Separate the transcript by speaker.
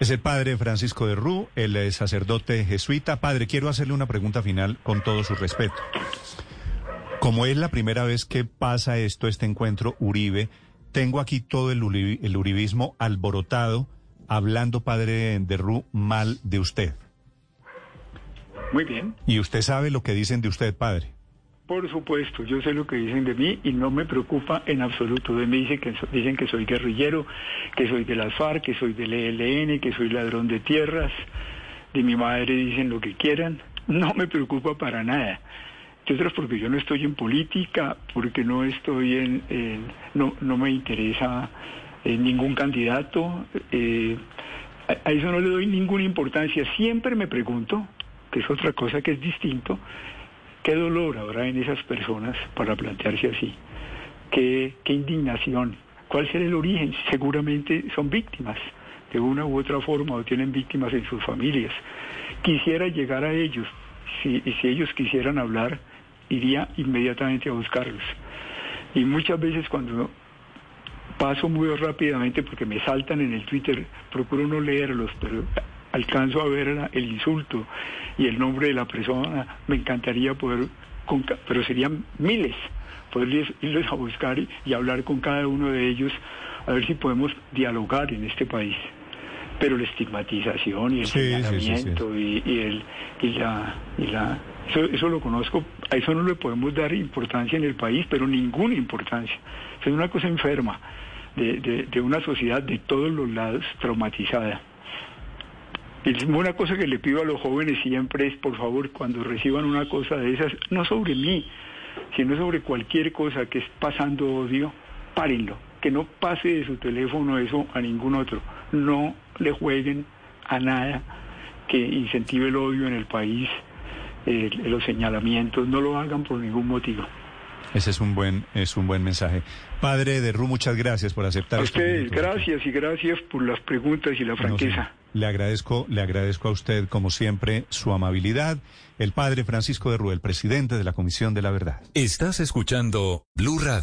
Speaker 1: Es el padre Francisco de Rú, el eh, sacerdote jesuita. Padre, quiero hacerle una pregunta final con todo su respeto. Como es la primera vez que pasa esto, este encuentro Uribe, tengo aquí todo el, uri- el uribismo alborotado, hablando, padre de Rú, mal de usted.
Speaker 2: Muy bien,
Speaker 1: Y usted sabe lo que dicen de usted, padre.
Speaker 2: Por supuesto, yo sé lo que dicen de mí y no me preocupa en absoluto. De mí dicen que, dicen que soy guerrillero, que soy de las FARC, que soy del ELN, que soy ladrón de tierras. De mi madre dicen lo que quieran. No me preocupa para nada. Entre otras porque yo no estoy en política, porque no estoy en, no, no me interesa eh, ningún candidato. eh, a eso no le doy ninguna importancia. Siempre me pregunto, que es otra cosa que es distinto, qué dolor habrá en esas personas para plantearse así. Qué, indignación. ¿Cuál será el origen? Seguramente son víctimas de una u otra forma o tienen víctimas en sus familias. Quisiera llegar a ellos. Y si ellos quisieran hablar, iría inmediatamente a buscarlos. Y muchas veces cuando paso muy rápidamente porque me saltan en el Twitter, procuro no leerlos, pero alcanzo a ver la- el insulto y el nombre de la persona, me encantaría poder, con pero serían miles, poder irles- irles a buscar y, y hablar con cada uno de ellos, a ver si podemos dialogar en este país. Pero la estigmatización y el
Speaker 1: Sí, sí, sí, sí.
Speaker 2: señalamiento y, y el y la y la eso, eso lo conozco, a eso no le podemos dar importancia en el país, pero ninguna importancia. Es una cosa enferma de, de, de una sociedad de todos los lados traumatizada. Una cosa que le pido a los jóvenes siempre es, por favor, cuando reciban una cosa de esas, no sobre mí, sino sobre cualquier cosa que es pasando odio, párenlo, que no pase de su teléfono eso a ningún otro. No le jueguen a nada que incentive el odio en el país, eh, los señalamientos, no lo hagan por ningún motivo.
Speaker 1: Ese es un buen, es un buen mensaje. Padre de Rú, muchas gracias por aceptar.
Speaker 2: A ustedes, gracias y gracias por las preguntas y la
Speaker 1: No,
Speaker 2: franqueza.
Speaker 1: le agradezco, le agradezco a usted, como siempre, su amabilidad. El padre Francisco de Rú, el presidente de la Comisión de la Verdad.
Speaker 3: Estás escuchando Blue Radio.